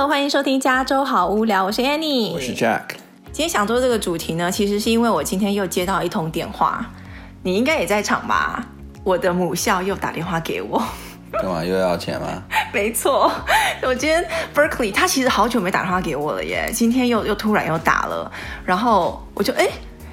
Hello，欢迎收听加州好无聊，我是 Annie，我是 Jack。今天想做这个主题呢，其实是因为我今天又接到一通电话，你应该也在场吧？我的母校又打电话给我，干嘛又要钱吗？没错，我今天 Berkeley 他其实好久没打电话给我了耶，今天又又突然又打了，然后我就哎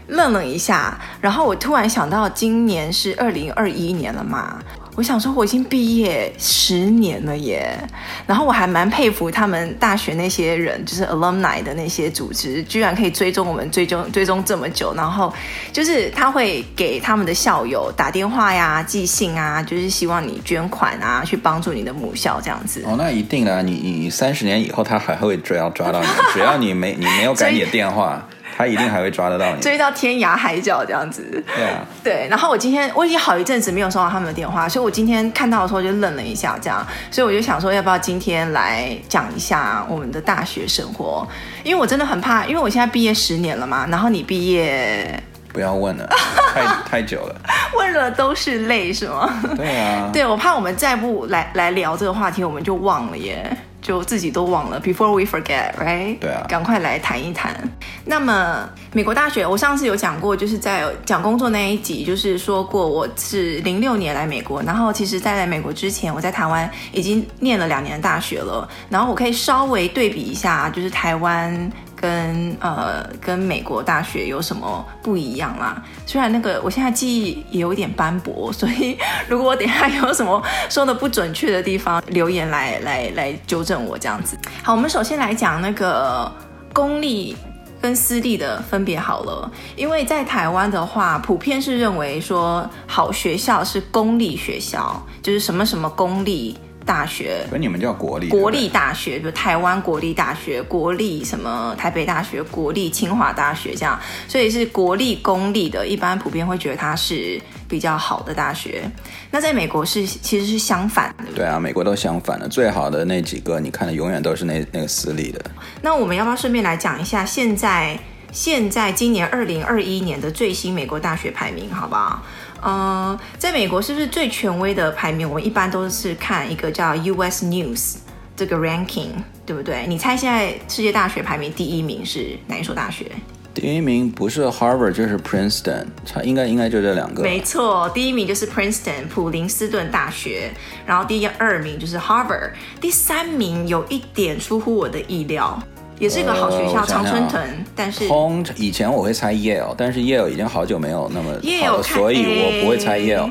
愣了一下，然后我突然想到今年是二零二一年了嘛。我想说，我已经毕业十年了耶，然后我还蛮佩服他们大学那些人，就是 alumni 的那些组织，居然可以追踪我们追踪追踪这么久，然后就是他会给他们的校友打电话呀、寄信啊，就是希望你捐款啊，去帮助你的母校这样子。哦，那一定啊，你你三十年以后他还会追要抓到你，只要你没你没有改你的电话。他一定还会抓得到你，追到天涯海角这样子。对啊，对。然后我今天我已经好一阵子没有收到他们的电话，所以我今天看到的时候就愣了一下，这样。所以我就想说，要不要今天来讲一下我们的大学生活？因为我真的很怕，因为我现在毕业十年了嘛。然后你毕业，不要问了，太 太久了，问了都是泪，是吗？对啊，对，我怕我们再不来来聊这个话题，我们就忘了耶。就自己都忘了，Before we forget，right？对啊，赶快来谈一谈。那么，美国大学，我上次有讲过，就是在讲工作那一集，就是说过我是零六年来美国，然后其实在来美国之前，我在台湾已经念了两年的大学了，然后我可以稍微对比一下，就是台湾。跟呃跟美国大学有什么不一样啦？虽然那个我现在记忆也有点斑驳，所以如果我等下有什么说的不准确的地方，留言来来来纠正我这样子。好，我们首先来讲那个公立跟私立的分别好了，因为在台湾的话，普遍是认为说好学校是公立学校，就是什么什么公立。大学，所以你们叫国立，国立大学，比如台湾国立大学、国立什么台北大学、国立清华大学这样，所以是国立公立的，一般普遍会觉得它是比较好的大学。那在美国是其实是相反的，对啊，美国都相反的，最好的那几个你看的永远都是那那个私立的。那我们要不要顺便来讲一下现在现在今年二零二一年的最新美国大学排名，好不好？呃，在美国是不是最权威的排名？我一般都是看一个叫 US News 这个 ranking，对不对？你猜现在世界大学排名第一名是哪一所大学？第一名不是 Harvard 就是 Princeton，它应该应该就这两个。没错，第一名就是 Princeton 普林斯顿大学，然后第二名就是 Harvard，第三名有一点出乎我的意料。也是一个好学校，常春藤。但是通以前我会猜 Yale，但是 Yale 已经好久没有那么好了，所以我不会猜 Yale。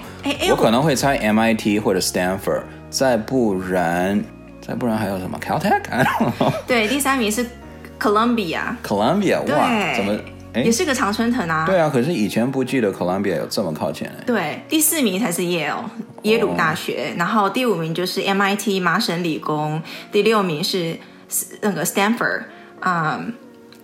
我可能会猜 MIT 或者 Stanford，再不然再不然还有什么 Caltech？对，第三名是 Columbia。Columbia，哇，怎么？也是个常春藤啊。对啊，可是以前不记得 Columbia 有这么靠前。对，第四名才是 Yale，耶鲁大学。然后第五名就是 MIT 麻省理工，第六名是那个 Stanford。啊、嗯，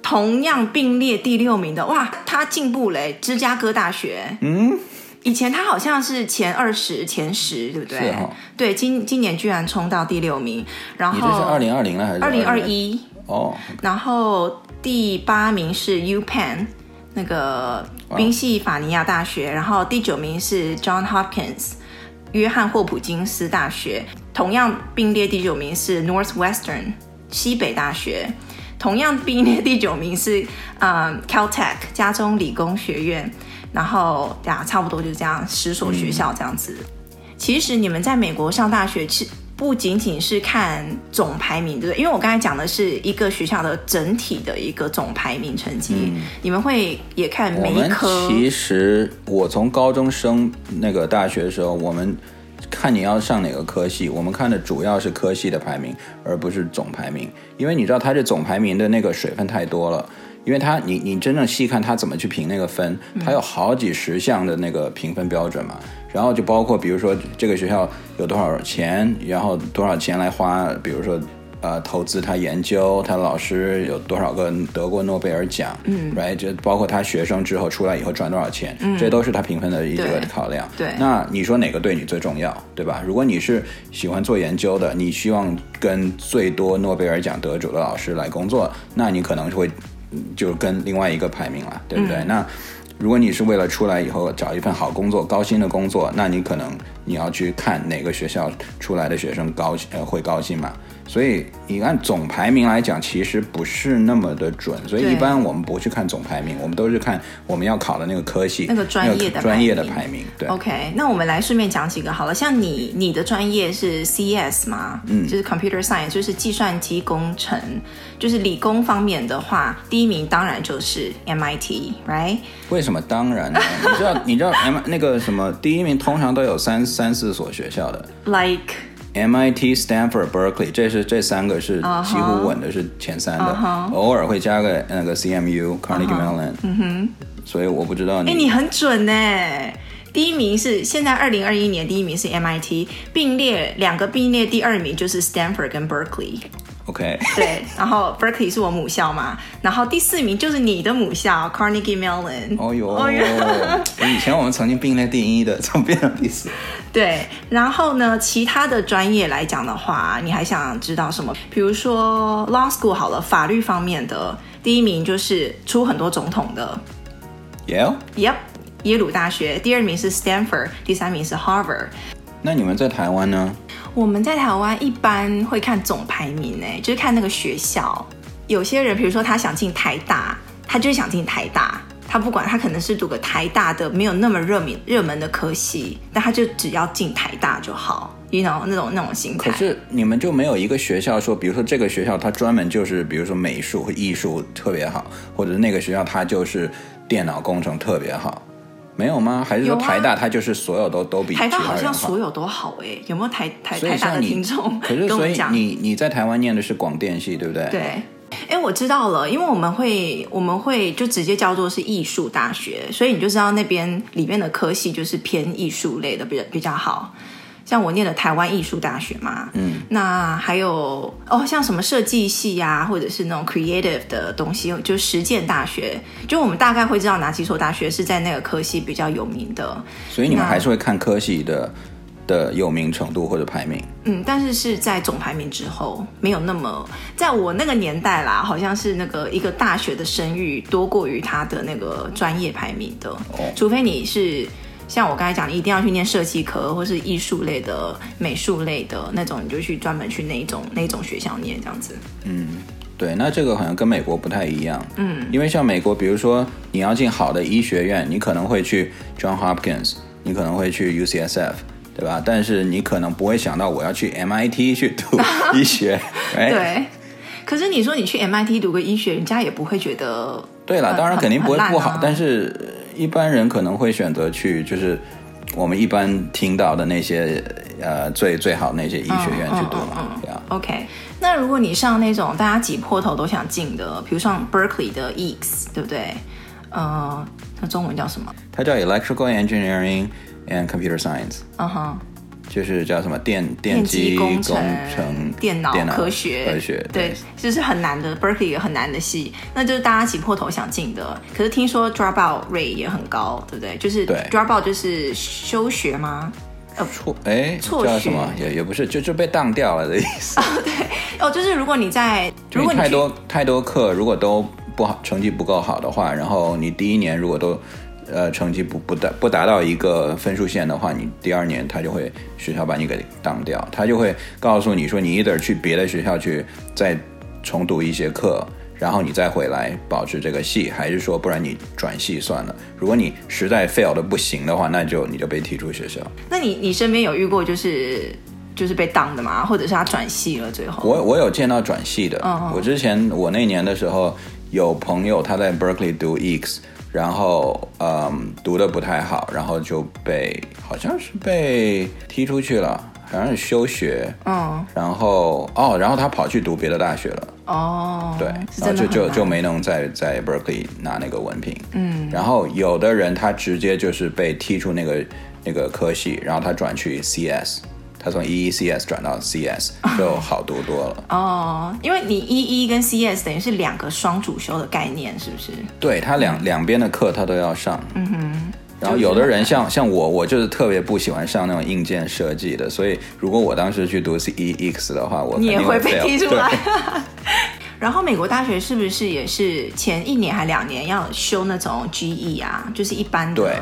同样并列第六名的哇，他进步了，芝加哥大学。嗯，以前他好像是前二十、前十，对不对？是哦。对，今今年居然冲到第六名。然后，你这是二零二零了还是二零二一？哦。然后第八名是 UPenn 那个宾夕法尼亚大学，然后第九名是 John Hopkins 约翰霍普金斯大学，同样并列第九名是 Northwestern 西北大学。同样并列第九名是，嗯，Caltech 加州理工学院，然后呀，差不多就是这样，十所学校这样子。嗯、其实你们在美国上大学，其不仅仅是看总排名，对不对？因为我刚才讲的是一个学校的整体的一个总排名成绩，嗯、你们会也看每一科。其实我从高中升那个大学的时候，我们。看你要上哪个科系，我们看的主要是科系的排名，而不是总排名。因为你知道，它这总排名的那个水分太多了。因为它，你你真正细看它怎么去评那个分，它有好几十项的那个评分标准嘛。然后就包括，比如说这个学校有多少钱，然后多少钱来花，比如说。呃，投资他研究，他老师有多少个得过诺贝尔奖？嗯，right，就包括他学生之后出来以后赚多少钱，嗯，这都是他评分的一个考量。对，对，那你说哪个对你最重要，对吧？如果你是喜欢做研究的，你希望跟最多诺贝尔奖得主的老师来工作，那你可能会就跟另外一个排名了，对不对？嗯，那如果你是为了出来以后找一份好工作、高薪的工作，那你可能你要去看哪个学校出来的学生高呃会高薪嘛。所以你按总排名来讲，其实不是那么的准。所以一般我们不去看总排名，我们都是看我们要考的那个科系，那个专业的专业的排名。对，OK，那我们来顺便讲几个好了。像你你的专业是 CS 吗？嗯，就是 Computer Science，就是计算机工程，就是理工方面的话，第一名当然就是 MIT，right？为什么当然呢？你知道你知道 M 那个什么第一名通常都有三三四所学校的，like。MIT、Stanford、Berkeley，这是这三个是几乎稳的是前三的，uh -huh. 偶尔会加个那个 CMU、Carnegie Mellon。嗯哼，所以我不知道你。哎，你很准呢。第一名是现在二零二一年第一名是 MIT，并列两个并列第二名就是 Stanford 跟 Berkeley。OK，对，然后 Berkeley 是我母校嘛，然后第四名就是你的母校 Carnegie Mellon。哦哟，哦哟，以前我们曾经并列第一的，怎么变成第四？对，然后呢，其他的专业来讲的话，你还想知道什么？比如说 Law School 好了，法律方面的第一名就是出很多总统的，Yeah，Yep，耶鲁大学，第二名是 Stanford，第三名是 Harvard。那你们在台湾呢？我们在台湾一般会看总排名，哎，就是看那个学校。有些人，比如说他想进台大，他就是想进台大，他不管他可能是读个台大的没有那么热门热门的科系，但他就只要进台大就好，you know 那种那种心态。可是你们就没有一个学校说，比如说这个学校它专门就是，比如说美术和艺术特别好，或者那个学校它就是电脑工程特别好。没有吗？还是说台大它就是所有都都比台大好像所有都好哎？有没有台台台大的听众？可是所以你你在台湾念的是广电系对不对？对。哎，我知道了，因为我们会我们会就直接叫做是艺术大学，所以你就知道那边里面的科系就是偏艺术类的比较比较好。像我念的台湾艺术大学嘛，嗯，那还有哦，像什么设计系呀、啊，或者是那种 creative 的东西，就实践大学，就我们大概会知道哪几所大学是在那个科系比较有名的。所以你们还是会看科系的的有名程度或者排名？嗯，但是是在总排名之后，没有那么，在我那个年代啦，好像是那个一个大学的声誉多过于他的那个专业排名的，哦、除非你是。像我刚才讲，你一定要去念设计科，或是艺术类的、美术类的那种，你就去专门去那一种那一种学校念这样子。嗯，对，那这个好像跟美国不太一样。嗯，因为像美国，比如说你要进好的医学院，你可能会去 John Hopkins，你可能会去 UCSF，对吧？但是你可能不会想到我要去 MIT 去读 医学。哎对。可是你说你去 MIT 读个医学，人家也不会觉得。对了，当然肯定不会不好，但是。一般人可能会选择去，就是我们一般听到的那些呃最最好那些医学院去读嘛，嗯、OK，那如果你上那种大家挤破头都想进的，比如上 Berkeley 的 EECS，对不对？呃，它中文叫什么？它叫 Electrical Engineering and Computer Science。嗯哼。就是叫什么电电机工程、电脑科学、科学，对，对就是很难的。Berkeley 也很难的系，那就是大家挤破头想进的。可是听说 drop out rate 也很高，对不对？就是 drop out 就是休学吗？呃，错，哎，错叫什么？也也不是，就就被当掉了的意思。哦，对，哦，就是如果你在，如果你太多太多课，如果都不好，成绩不够好的话，然后你第一年如果都。呃，成绩不不达不达到一个分数线的话，你第二年他就会学校把你给当掉，他就会告诉你说，你 either 去别的学校去再重读一些课，然后你再回来保持这个系，还是说不然你转系算了。如果你实在 fail 的不行的话，那就你就被踢出学校。那你你身边有遇过就是就是被当的吗？或者是他转系了最后？我我有见到转系的。我之前我那年的时候有朋友他在 Berkeley 读 EECS。然后，嗯，读的不太好，然后就被好像是被踢出去了，好像是休学。嗯。然后，哦，然后他跑去读别的大学了。哦。对，然后就就就没能在在 Berkeley 拿那个文凭。嗯。然后有的人他直接就是被踢出那个那个科系，然后他转去 CS。他从 EECS 转到 CS 就好读多了哦，因为你 EE 跟 CS 等于是两个双主修的概念，是不是？对，他两、嗯、两边的课他都要上。嗯哼。然后有的人像像我，我就是特别不喜欢上那种硬件设计的，所以如果我当时去读 EECS 的话，我你也会被踢出来。然后美国大学是不是也是前一年还两年要修那种 GE 啊？就是一般的。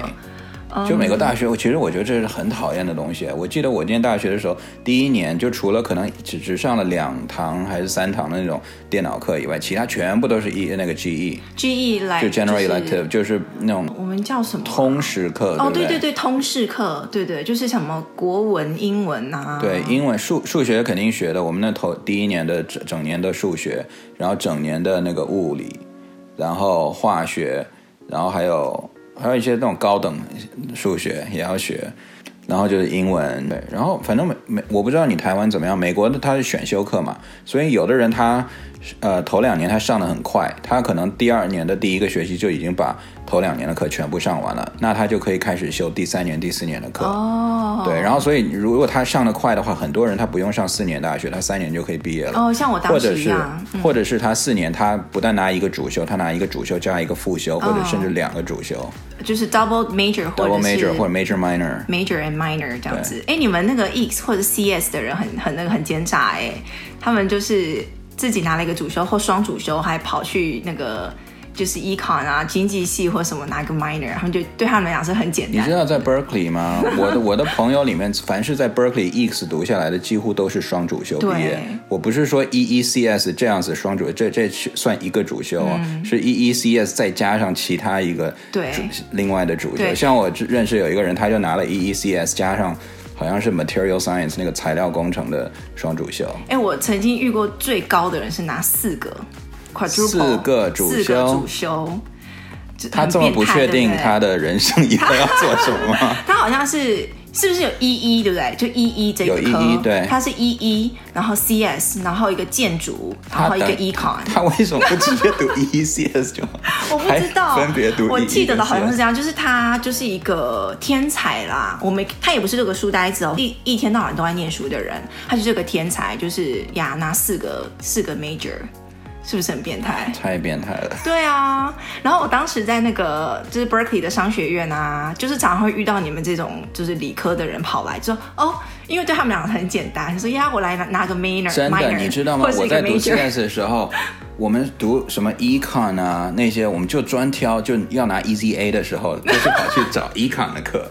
对。就美国大学，其实我觉得这是很讨厌的东西。我记得我念大学的时候，第一年就除了可能只只上了两堂还是三堂的那种电脑课以外，其他全部都是 E 那个 GE，GE 来就 General Elective，就是那种我们叫什么通识课？哦，对对对，通识课，对对，就是什么国文、英文啊。对，英文、数数学肯定学的。我们那头第一年的整整年的数学，然后整年的那个物理，然后化学，然后还有。还有一些那种高等数学也要学，然后就是英文，对，然后反正美美，我不知道你台湾怎么样，美国的它是选修课嘛，所以有的人他。呃，头两年他上的很快，他可能第二年的第一个学期就已经把头两年的课全部上完了，那他就可以开始修第三年、第四年的课。哦，对，然后所以如果他上的快的话，很多人他不用上四年大学，他三年就可以毕业了。哦，像我当时一样。或者是，嗯、或者是他四年，他不但拿一个主修，他拿一个主修加一个副修，哦、或者甚至两个主修，就是 double major 或者 double major 或者 major minor major and minor 这样子。哎，你们那个 EECS 或者 CS 的人很很那个很奸诈哎，他们就是。自己拿了一个主修或双主修，还跑去那个就是 Econ 啊，经济系或什么拿个 minor，他们就对他们来讲是很简单。你知道在 Berkeley 吗？我的我的朋友里面，凡是在 Berkeley EECS 读下来的，几乎都是双主修毕业。我不是说 EECS 这样子双主，这这算一个主修，嗯、是 EECS 再加上其他一个对另外的主修。像我认识有一个人，他就拿了 EECS 加上。好像是 Material Science 那个材料工程的双主修。哎，我曾经遇过最高的人是拿四个，四个主修，四个主修。他这么不确定他的人生以后要做什么吗？他好像是。是不是有一一对不对？就一一这个科，对，他是一一然后 CS，然后一个建筑，然后一个 Econ。他为什么不直接读 EECS 就好？我不知道，分别读。我记得的好像是这样，就是他就是一个天才啦。我没，他也不是这个书呆子哦，一一天到晚都在念书的人，他就是个天才，就是呀，拿四个四个 major。是不是很变态？太变态了。对啊，然后我当时在那个就是 Berkeley 的商学院啊，就是常常会遇到你们这种就是理科的人跑来，就说哦，因为对他们两个很简单，所以呀，我来拿，拿个 minor。真的，minor, 你知道吗？我在读 CS 的时候。我们读什么 Econ 啊那些，我们就专挑就要拿 EZA 的时候，就是跑去找 Econ 的课。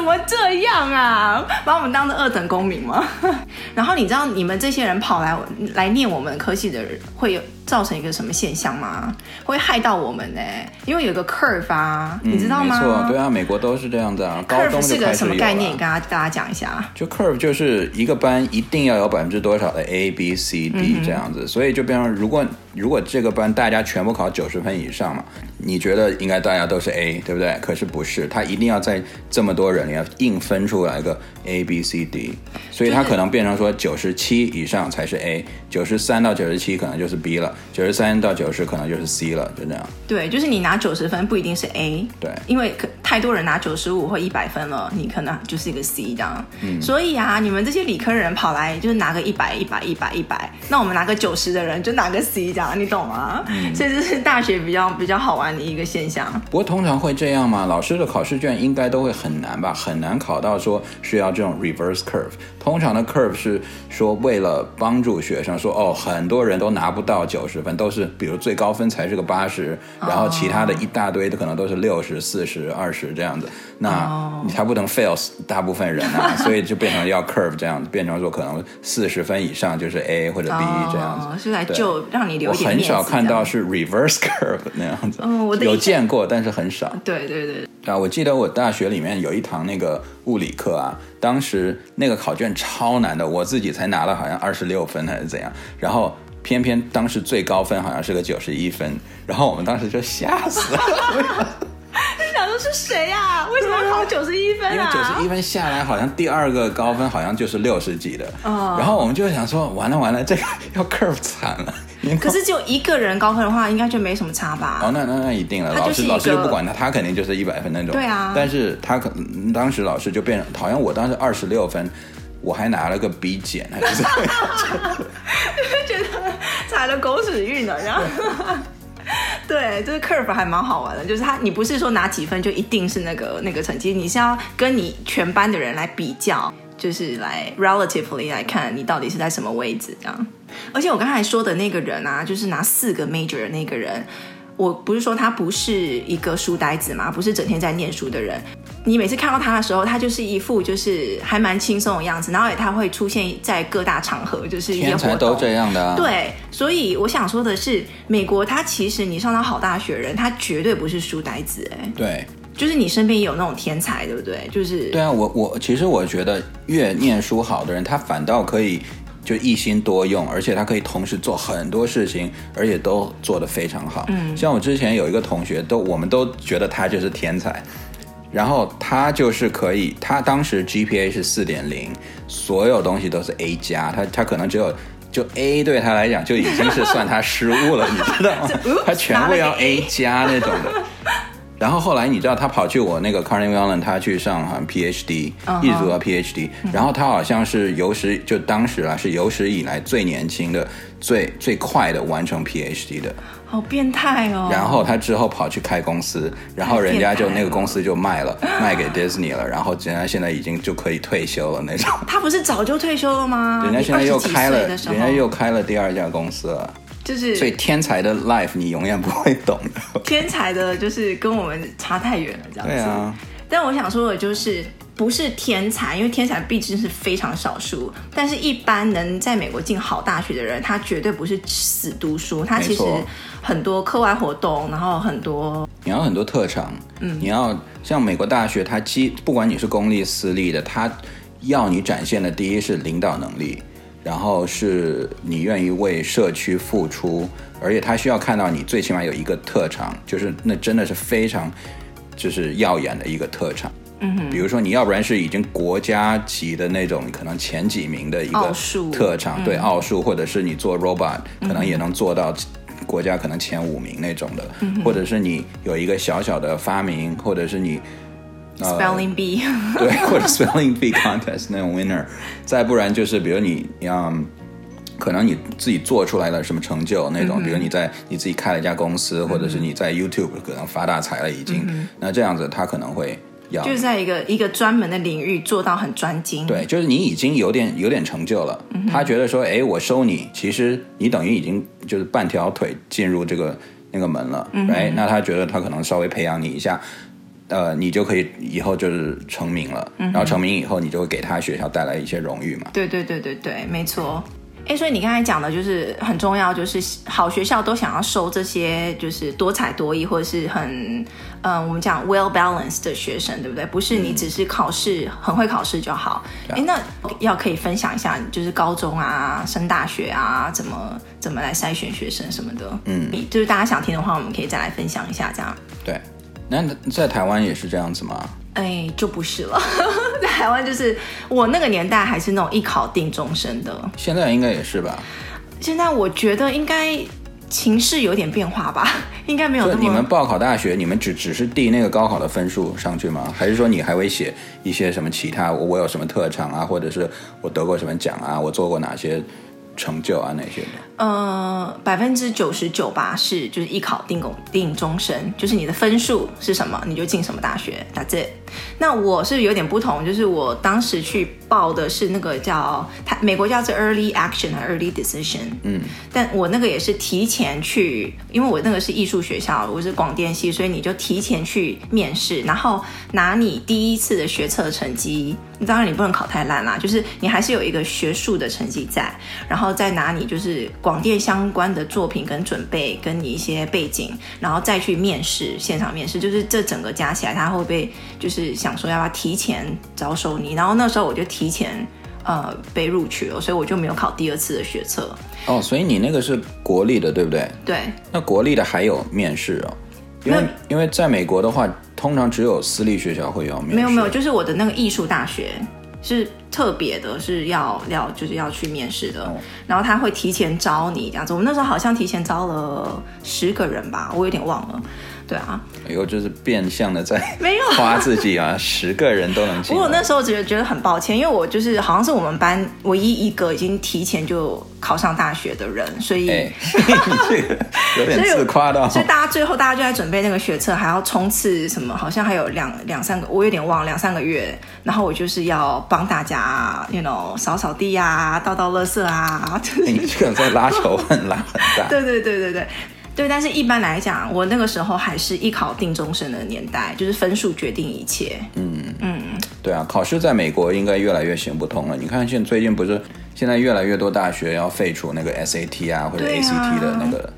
怎么这样啊？把我们当成二等公民吗？然后你知道你们这些人跑来来念我们科系的人会有。造成一个什么现象吗？会害到我们呢？因为有个 curve 啊，嗯、你知道吗？没错，对啊，美国都是这样子啊。高中 curve 是个什么概念？跟大家大家讲一下。就 curve 就是一个班一定要有百分之多少的 A、B、C、D 这样子，嗯、所以就变成如果如果这个班大家全部考九十分以上嘛，你觉得应该大家都是 A，对不对？可是不是，他一定要在这么多人里面硬分出来一个 A、B、C、D，所以他可能变成说九十七以上才是 A，九十三到九十七可能就是 B 了。九十三到九十可能就是 C 了，就这样。对，就是你拿九十分不一定是 A，对，因为可太多人拿九十五或一百分了，你可能就是一个 C 这样。嗯，所以啊，你们这些理科人跑来就是拿个一百、一百、一百、一百，那我们拿个九十的人就拿个 C 这样，你懂吗？嗯，所以这是大学比较比较好玩的一个现象。不过通常会这样吗？老师的考试卷应该都会很难吧？很难考到说需要这种 reverse curve。通常的 curve 是说为了帮助学生说哦，很多人都拿不到九十分，都是比如最高分才是个八十，然后其他的一大堆的可能都是六十四十二十这样子，那你才不能 fail 大部分人啊，所以就变成要 curve 这样子，变成说可能四十分以上就是 A 或者 B 这样子，是来就让你留点面。我很少看到是 reverse curve 那样子，嗯、哦，我有见过，但是很少。对对对。啊，我记得我大学里面有一堂那个物理课啊，当时那个考卷超难的，我自己才拿了好像二十六分还是怎样，然后偏偏当时最高分好像是个九十一分，然后我们当时就吓死了。你想说是谁呀、啊？为什么要考九十一分啊？因为九十一分下来，好像第二个高分好像就是六十几的，哦、然后我们就想说，完了完了，这个要 curve 惨了。可是只有一个人高分的话，应该就没什么差吧？哦，那那那一定了。老师老师就不管他，他肯定就是一百分那种。对啊。但是他可能当时老师就变，好像我当时二十六分，我还拿了个 B 减，还是 觉得踩了狗屎运了，然后。对，就是 curve 还蛮好玩的，就是他，你不是说拿几分就一定是那个那个成绩，你是要跟你全班的人来比较，就是来 relatively 来看你到底是在什么位置这样。而且我刚才说的那个人啊，就是拿四个 major 的那个人，我不是说他不是一个书呆子嘛，不是整天在念书的人，你每次看到他的时候，他就是一副就是还蛮轻松的样子，然后也他会出现在各大场合，就是一些活都这样的啊。对，所以我想说的是，美国他其实你上到好大学人，他绝对不是书呆子哎。对，就是你身边也有那种天才，对不对？就是对啊，我我其实我觉得越念书好的人，他反倒可以就一心多用，而且他可以同时做很多事情，而且都做得非常好。嗯，像我之前有一个同学，都我们都觉得他就是天才。然后他就是可以，他当时 GPA 是四点零，所有东西都是 A 加，他他可能只有就 A 对他来讲就已经是算他失误了，你知道吗？他全部要 A 加那种的。然后后来你知道他跑去我那个 Carnegie Mellon，他去上好像 PhD，、uh huh. 一直读到 PhD，然后他好像是有史就当时啊是有史以来最年轻的、最最快的完成 PhD 的。好变态哦！然后他之后跑去开公司，然后人家就那个公司就卖了，卖给 Disney 了，然后人家现在已经就可以退休了那种。他不是早就退休了吗？人家现在又开了，人家又开了第二家公司了。就是，所以天才的 life 你永远不会懂的。天才的，就是跟我们差太远了，这样子。对啊。但我想说的就是，不是天才，因为天才毕竟是非常少数。但是，一般能在美国进好大学的人，他绝对不是死读书。他其实很多课外活动，然后很多你要很多特长。嗯，你要像美国大学，它基不管你是公立私立的，它要你展现的第一是领导能力。然后是你愿意为社区付出，而且他需要看到你最起码有一个特长，就是那真的是非常就是耀眼的一个特长。嗯，比如说你要不然是已经国家级的那种，可能前几名的一个特长，对，奥数，或者是你做 robot，可能也能做到国家可能前五名那种的，嗯，或者是你有一个小小的发明，或者是你。Spelling bee，对，或者 Spelling bee contest 那种 winner，再不然就是比如你，嗯，可能你自己做出来了什么成就那种，比如你在你自己开了一家公司，或者是你在 YouTube 可能发大财了已经，那这样子他可能会要，就是在一个一个专门的领域做到很专精，对，就是你已经有点有点成就了，他觉得说，哎，我收你，其实你等于已经就是半条腿进入这个那个门了，哎，那他觉得他可能稍微培养你一下。呃，你就可以以后就是成名了，嗯、然后成名以后，你就会给他学校带来一些荣誉嘛。对对对对对，没错。哎，所以你刚才讲的就是很重要，就是好学校都想要收这些就是多才多艺或者是很嗯、呃，我们讲 well balanced 的学生，对不对？不是你只是考试、嗯、很会考试就好。哎，那要可以分享一下，就是高中啊、升大学啊，怎么怎么来筛选学生什么的。嗯，就是大家想听的话，我们可以再来分享一下，这样。对。那在台湾也是这样子吗？哎，就不是了。在台湾就是我那个年代还是那种一考定终身的。现在应该也是吧？现在我觉得应该情势有点变化吧，应该没有那么。你们报考大学，你们只只是递那个高考的分数上去吗？还是说你还会写一些什么其他？我我有什么特长啊，或者是我得过什么奖啊？我做过哪些？成就啊那些的，呃，百分之九十九吧是就是一考定公定终身，就是你的分数是什么你就进什么大学，That's it。那我是有点不同，就是我当时去报的是那个叫它美国叫做 Early Action 和 Early Decision，嗯，但我那个也是提前去，因为我那个是艺术学校，我是广电系，所以你就提前去面试，然后拿你第一次的学测成绩。当然你不能考太烂啦，就是你还是有一个学术的成绩在，然后再拿你就是广电相关的作品跟准备，跟你一些背景，然后再去面试，现场面试，就是这整个加起来，他会被就是想说要不要提前招收你，然后那时候我就提前呃被录取了，所以我就没有考第二次的学测。哦，所以你那个是国立的，对不对？对。那国立的还有面试哦？因为因为在美国的话，通常只有私立学校会要面试。没有没有，就是我的那个艺术大学是特别的，是要要就是要去面试的。哦、然后他会提前招你这样子。我们那时候好像提前招了十个人吧，我有点忘了。对啊，以后就是变相的在 没有夸自己啊，十个人都能进。不过那时候觉得觉得很抱歉，因为我就是好像是我们班唯一一个已经提前就考上大学的人，所以、欸、有点自夸的。所以大家最后大家就在准备那个学测，还要冲刺什么，好像还有两两三个，我有点忘了两三个月。然后我就是要帮大家，you know，扫扫地啊，倒倒垃圾啊。欸、你这个在拉仇恨拉很大。对对对对对。对，但是一般来讲，我那个时候还是一考定终身的年代，就是分数决定一切。嗯嗯，对啊，考试在美国应该越来越行不通了。你看，现最近不是现在越来越多大学要废除那个 SAT 啊或者 ACT 的那个。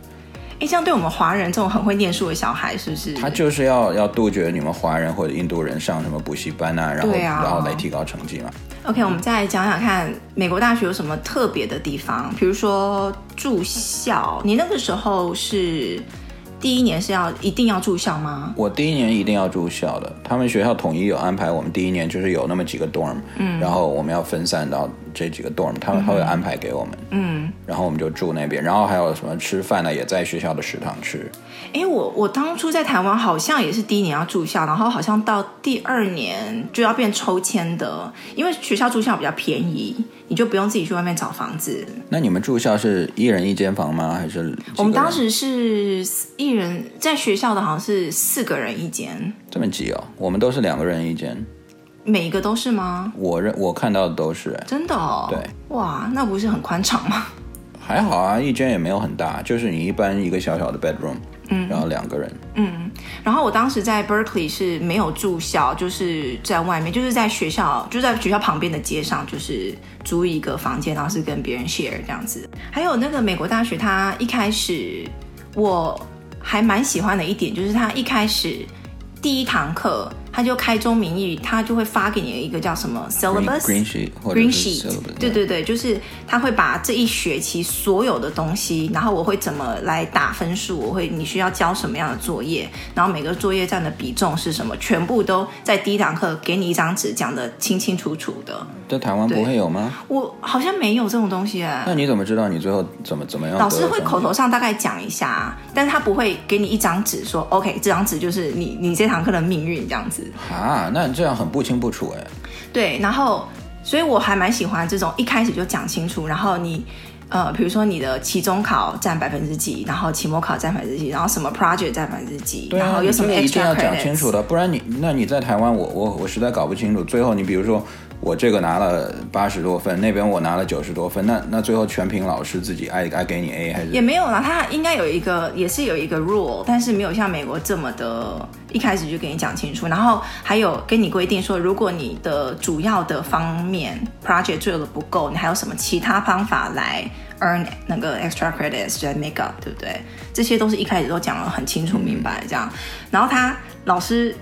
哎，这样对我们华人这种很会念书的小孩，是不是？他就是要要杜绝你们华人或者印度人上什么补习班啊，然后、啊、然后来提高成绩嘛。OK，我们再来讲讲看美国大学有什么特别的地方，比如说住校。你那个时候是第一年是要一定要住校吗？我第一年一定要住校的，他们学校统一有安排，我们第一年就是有那么几个 dorm，嗯，然后我们要分散到这几个 dorm，他们他会安排给我们，嗯，然后我们就住那边，然后还有什么吃饭呢，也在学校的食堂吃。哎，我我当初在台湾好像也是第一年要住校，然后好像到第二年就要变抽签的，因为学校住校比较便宜，你就不用自己去外面找房子。那你们住校是一人一间房吗？还是？我们当时是一人在学校的，好像是四个人一间。这么挤哦，我们都是两个人一间。每一个都是吗？我认我看到的都是。真的哦？对。哇，那不是很宽敞吗？还好啊，一间也没有很大，就是你一般一个小小的 bedroom。嗯，然后两个人。嗯，然后我当时在 Berkeley 是没有住校，就是在外面，就是在学校，就在学校旁边的街上，就是租一个房间，然后是跟别人 share 这样子。还有那个美国大学，它一开始我还蛮喜欢的一点，就是它一开始第一堂课。他就开宗明义，他就会发给你一个叫什么 syllabus，green sheet，green sheet，对对对，就是他会把这一学期所有的东西，然后我会怎么来打分数，我会你需要交什么样的作业，然后每个作业占的比重是什么，全部都在第一堂课给你一张纸讲的清清楚楚的。在台湾不会有吗？我好像没有这种东西哎。那你怎么知道你最后怎么怎么样？老师会口头上大概讲一下，但是他不会给你一张纸说 OK，这张纸就是你你这堂课的命运这样子。啊，那你这样很不清不楚哎。对，然后所以我还蛮喜欢这种一开始就讲清楚，然后你呃，比如说你的期中考占百分之几，然后期末考占百分之几，然后什么 project 占百分之几，啊，然后有什么 extra 一定要讲清楚的，不然你那你在台湾，我我我实在搞不清楚。最后你比如说。我这个拿了八十多分，那边我拿了九十多分，那那最后全凭老师自己爱爱给你 A 还是？也没有啦，他应该有一个，也是有一个 rule，但是没有像美国这么的，一开始就给你讲清楚，然后还有跟你规定说，如果你的主要的方面 project 做的不够，你还有什么其他方法来 earn 那个 extra credits 来 make up，对不对？这些都是一开始都讲了很清楚明白这样，然后他老师。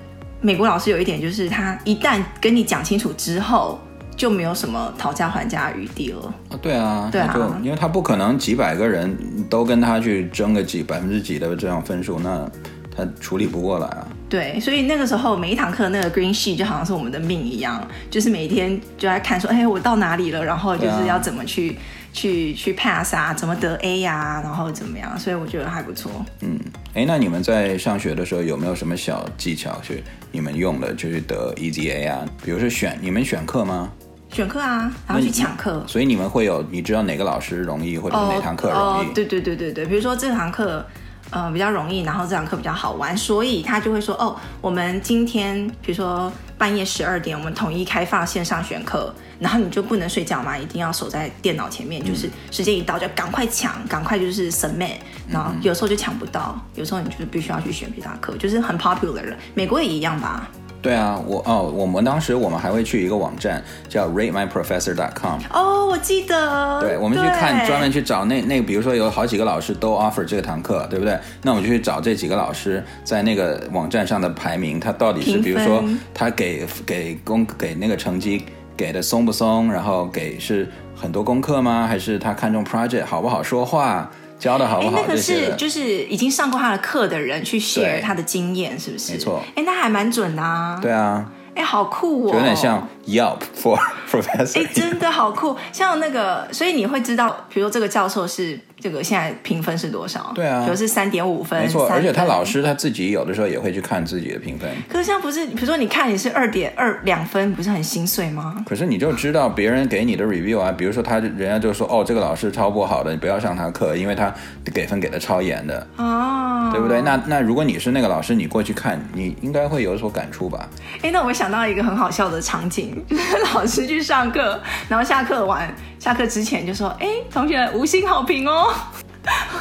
美国老师有一点就是，他一旦跟你讲清楚之后，就没有什么讨价还价余地了。啊，对啊，对啊，因为他不可能几百个人都跟他去争个几百分之几的这样分数，那他处理不过来啊。对，所以那个时候每一堂课那个 green sheet 就好像是我们的命一样，就是每天就在看说，哎，我到哪里了，然后就是要怎么去。去去 pass 啊，怎么得 A 呀、啊，然后怎么样？所以我觉得还不错。嗯，哎，那你们在上学的时候有没有什么小技巧是你们用的，就是得 Easy A 啊？比如说选，你们选课吗？选课啊，然后去抢课。所以你们会有，你知道哪个老师容易，或者哪堂课容易？哦，对对对对对，比如说这堂课。呃，比较容易，然后这堂课比较好玩，所以他就会说，哦，我们今天比如说半夜十二点，我们统一开放线上选课，然后你就不能睡觉嘛，一定要守在电脑前面，就是时间一到就赶快抢，赶快就是 submit，然后有时候就抢不到，有时候你就是必须要去选其他课，就是很 popular 了，美国也一样吧。对啊，我哦，我们当时我们还会去一个网站叫 RateMyProfessor.com。哦，我记得。对，我们去看专门去找那那，比如说有好几个老师都 offer 这堂课，对不对？那我们就去找这几个老师在那个网站上的排名，他到底是比如说他给给功给那个成绩给的松不松，然后给是很多功课吗？还是他看重 project 好不好说话？教的好不好？哎，那个是就是已经上过他的课的人去 share 他的经验，是不是？没错。哎，那还蛮准的啊。对啊。哎，好酷哦！有点像 Yelp for professor。哎，真的好酷，像那个，所以你会知道，比如说这个教授是。这个现在评分是多少？对啊，比如是三点五分。没错，而且他老师他自己有的时候也会去看自己的评分。可是像不是，比如说你看你是二点二两分，不是很心碎吗？可是你就知道别人给你的 review 啊，比如说他人家就说哦，这个老师超不好的，你不要上他课，因为他给分给的超严的。哦，对不对？那那如果你是那个老师，你过去看，你应该会有所感触吧？哎，那我想到一个很好笑的场景，就 是老师去上课，然后下课完，下课之前就说：“哎，同学五星好评哦。”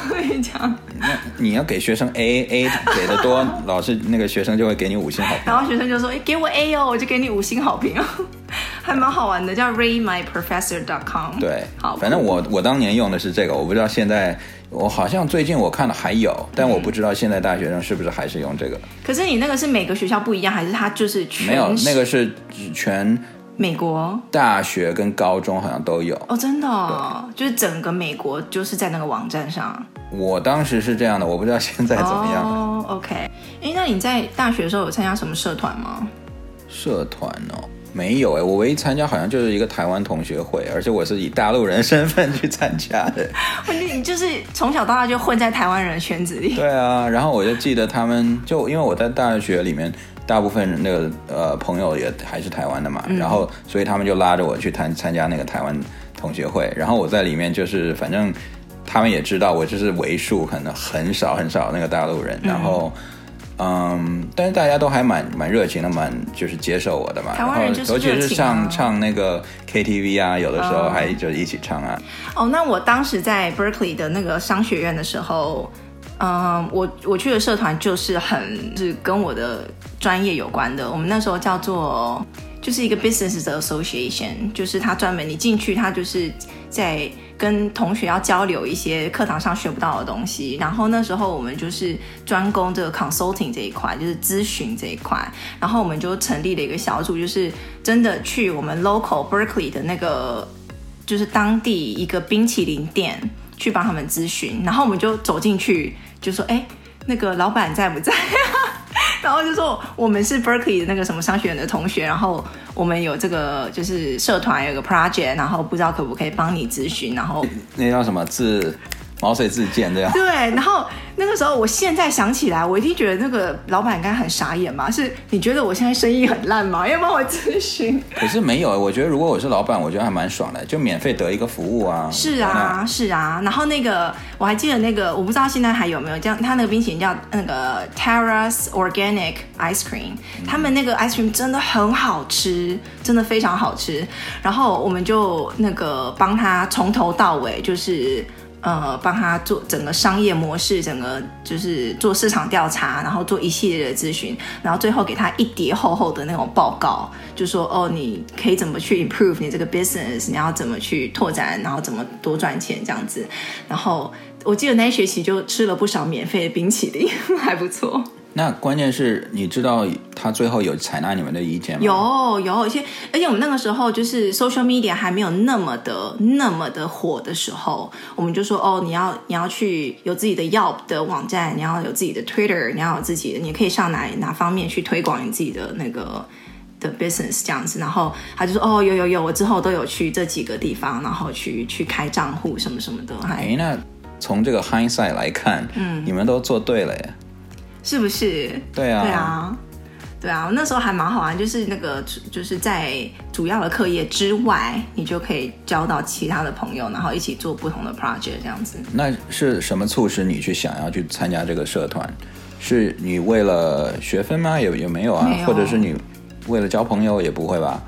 会这样。那你要给学生 A，A 给的多，老师那个学生就会给你五星好评。然后学生就说：“哎，给我 A 哦，我就给你五星好评哦。”还蛮好玩的，叫 ratemyprofessor.com。对，好，反正我我当年用的是这个，我不知道现在，我好像最近我看了还有，但我不知道现在大学生是不是还是用这个。可是你那个是每个学校不一样，还是它就是全？没有，那个是全美国大学跟高中好像都有。哦，真的哦，就是整个美国就是在那个网站上。我当时是这样的，我不知道现在怎么样。哦，OK。哎，那你在大学的时候有参加什么社团吗？社团哦。没有哎，我唯一参加好像就是一个台湾同学会，而且我是以大陆人身份去参加的。你就是从小到大就混在台湾人圈子里。对啊，然后我就记得他们，就因为我在大学里面，大部分那个呃朋友也还是台湾的嘛，嗯、然后所以他们就拉着我去参参加那个台湾同学会，然后我在里面就是反正他们也知道我就是为数可能很少很少那个大陆人，然后。嗯嗯，但是大家都还蛮蛮热情的，蛮就是接受我的嘛。台湾人就是啊。尤其是唱唱那个 KTV 啊，有的时候还就一起唱啊。哦，那我当时在 Berkeley 的那个商学院的时候，嗯，我我去的社团就是很是跟我的专业有关的。我们那时候叫做就是一个 Business Association，就是他专门你进去，他就是在。跟同学要交流一些课堂上学不到的东西，然后那时候我们就是专攻这个 consulting 这一块，就是咨询这一块，然后我们就成立了一个小组，就是真的去我们 local Berkeley 的那个，就是当地一个冰淇淋店去帮他们咨询，然后我们就走进去就说，哎，那个老板在不在？然后就说我们是 Berkeley 的那个什么商学院的同学，然后我们有这个就是社团有个 project，然后不知道可不可以帮你咨询，然后那叫什么字？毛遂自荐这样。对，然后那个时候，我现在想起来，我一定觉得那个老板应该很傻眼嘛。是你觉得我现在生意很烂吗？要帮我咨询？可是没有，我觉得如果我是老板，我觉得还蛮爽的，就免费得一个服务啊。是啊，是啊。然后那个我还记得那个，我不知道现在还有没有叫他那个冰淇淋叫那个 Terrace Organic Ice Cream，嗯，他们那个 ice cream 真的很好吃，真的非常好吃。然后我们就那个帮他从头到尾就是。呃，帮他做整个商业模式，整个就是做市场调查，然后做一系列的咨询，然后最后给他一叠厚厚的那种报告，就说哦，你可以怎么去 improve 你这个 business，你要怎么去拓展，然后怎么多赚钱这样子。然后我记得那一学期就吃了不少免费的冰淇淋，还不错。那关键是你知道他最后有采纳你们的意见吗？有有而且，而且我们那个时候就是 social media 还没有那么的那么的火的时候，我们就说哦，你要你要去有自己的 Yelp 的网站，你要有自己的 Twitter，你要有自己的，你可以上哪哪方面去推广你自己的那个的 business 这样子。然后他就说哦，有有有，我之后都有去这几个地方，然后去去开账户什么什么的。哎，那从这个 hindsight 来看，嗯，你们都做对了耶。是不是？对啊，对啊，对啊，那时候还蛮好玩，就是那个，就是在主要的课业之外，你就可以交到其他的朋友，然后一起做不同的 project 这样子。那是什么促使你去想要去参加这个社团？是你为了学分吗？也也没有啊？没有。或者是你为了交朋友？也不会吧？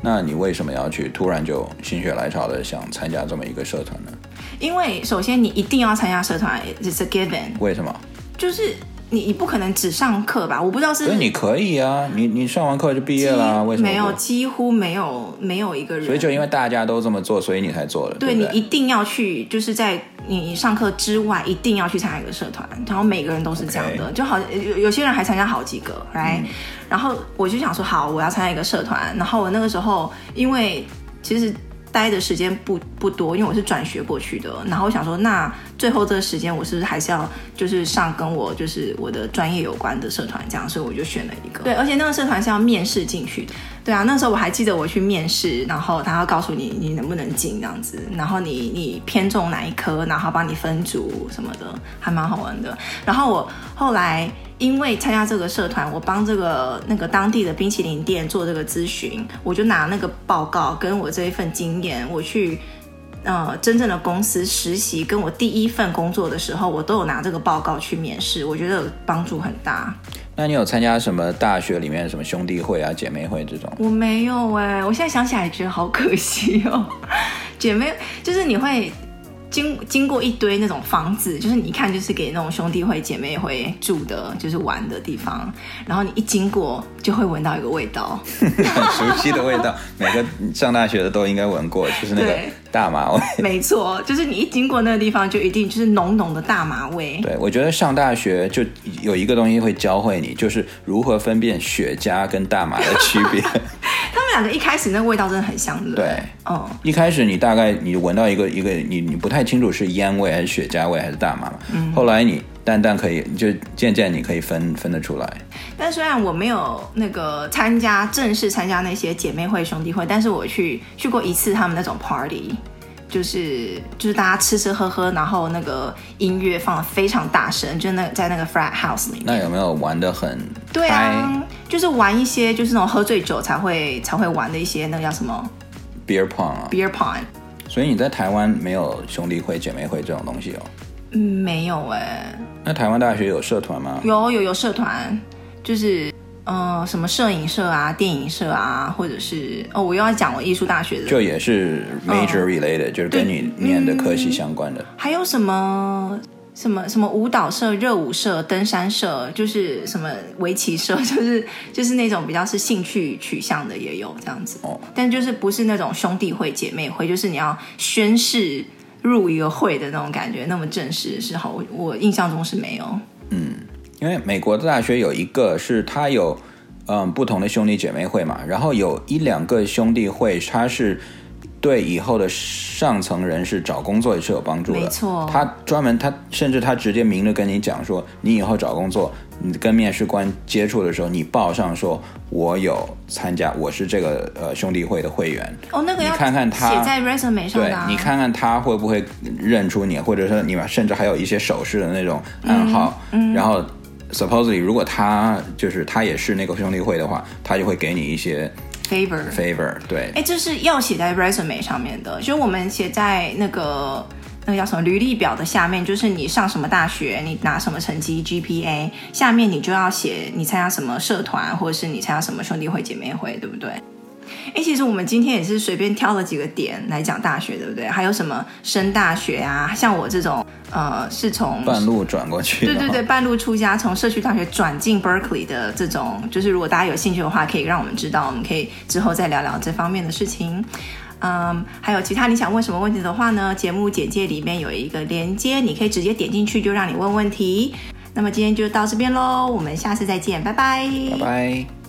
那你为什么要去突然就心血来潮的想参加这么一个社团呢？因为首先你一定要参加社团，it's a given。为什么？就是。你你不可能只上课吧？我不知道是。所以你可以啊，你你上完课就毕业了啊，为什么？没有，几乎没有没有一个人。所以就因为大家都这么做，所以你才做了。对，你一定要去，就是在你上课之外，一定要去参加一个社团。然后每个人都是这样的.就好有有些人还参加好几个，right？嗯。然后我就想说，好，我要参加一个社团。然后我那个时候，因为其实。待的时间不不多，因为我是转学过去的。然后我想说，那最后这个时间，我是不是还是要就是上跟我就是我的专业有关的社团这样？所以我就选了一个。对，而且那个社团是要面试进去的。对啊，那时候我还记得我去面试，然后他要告诉你你能不能进这样子，然后你你偏重哪一科，然后帮你分组什么的，还蛮好玩的。然后我后来。因为参加这个社团，我帮这个那个当地的冰淇淋店做这个咨询，我就拿那个报告跟我这一份经验，我去呃真正的公司实习，跟我第一份工作的时候，我都有拿这个报告去面试，我觉得帮助很大。那你有参加什么大学里面什么兄弟会啊、姐妹会这种？我没有哎、欸，我现在想起来觉得好可惜哦。姐妹就是你会。经经过一堆那种房子，就是你一看就是给那种兄弟会姐妹会住的，就是玩的地方。然后你一经过，就会闻到一个味道，很 熟悉的味道，每个上大学的都应该闻过，就是那个大麻味。没错，就是你一经过那个地方，就一定就是浓浓的大麻味。对，我觉得上大学就有一个东西会教会你，就是如何分辨雪茄跟大麻的区别。两个一开始那个味道真的很像的。对，嗯，一开始你大概你闻到一个一个你你不太。清楚是烟味还是雪茄味还是大麻嘛？嗯，后来你淡淡可以就渐渐你可以分分得出来。但虽然我没有那个参加正式参加那些姐妹会兄弟会，但是我去去过一次他们那种 party，就是就是大家吃吃喝喝，然后那个音乐放的非常大声，就那在那个 flat house 里面。那有没有玩的很？对啊，就是玩一些就是那种喝醉酒才会才会玩的一些那个叫什么 beer pong 啊，beer pong。所以你在台湾没有兄弟会、姐妹会这种东西哦？嗯，没有哎。那台湾大学有社团吗？有有有社团，就是呃什么摄影社啊、电影社啊，或者是哦，我又要讲我艺术大学的，就也是 major related，、嗯、就是跟你念的科系相关的。嗯、还有什么？什么什么舞蹈社、热舞社、登山社，就是什么围棋社，就是就是那种比较是兴趣取向的也有这样子。哦，但就是不是那种兄弟会、姐妹会，就是你要宣誓入一个会的那种感觉，那么正式的时候，我我印象中是没有。嗯，因为美国的大学有一个是它有嗯不同的兄弟姐妹会嘛，然后有一两个兄弟会，它是。对以后的上层人士找工作也是有帮助的。没错，他专门他甚至他直接明着跟你讲说，你以后找工作，你跟面试官接触的时候，你报上说，我有参加，我是这个呃兄弟会的会员。哦，那个要你看看他写在 resume 上的、啊。对，你看看他会不会认出你，或者说你们甚至还有一些手势的那种暗号。嗯，嗯然后 supposedly 如果他就是他也是那个兄弟会的话，他就会给你一些。Favor favor 对，哎，这是要写在 resume 上面的，就是我们写在那个那个叫什么履历表的下面，就是你上什么大学，你拿什么成绩 GPA，下面你就要写你参加什么社团，或者是你参加什么兄弟会、姐妹会，对不对？哎，其实我们今天也是随便挑了几个点来讲大学，对不对？还有什么升大学啊？像我这种，呃，是从半路转过去，对对对，半路出家，从社区大学转进 Berkeley 的这种，就是如果大家有兴趣的话，可以让我们知道，我们可以之后再聊聊这方面的事情。嗯，还有其他你想问什么问题的话呢？节目简介里面有一个连接，你可以直接点进去，就让你问问题。那么今天就到这边喽，我们下次再见，拜拜，拜拜。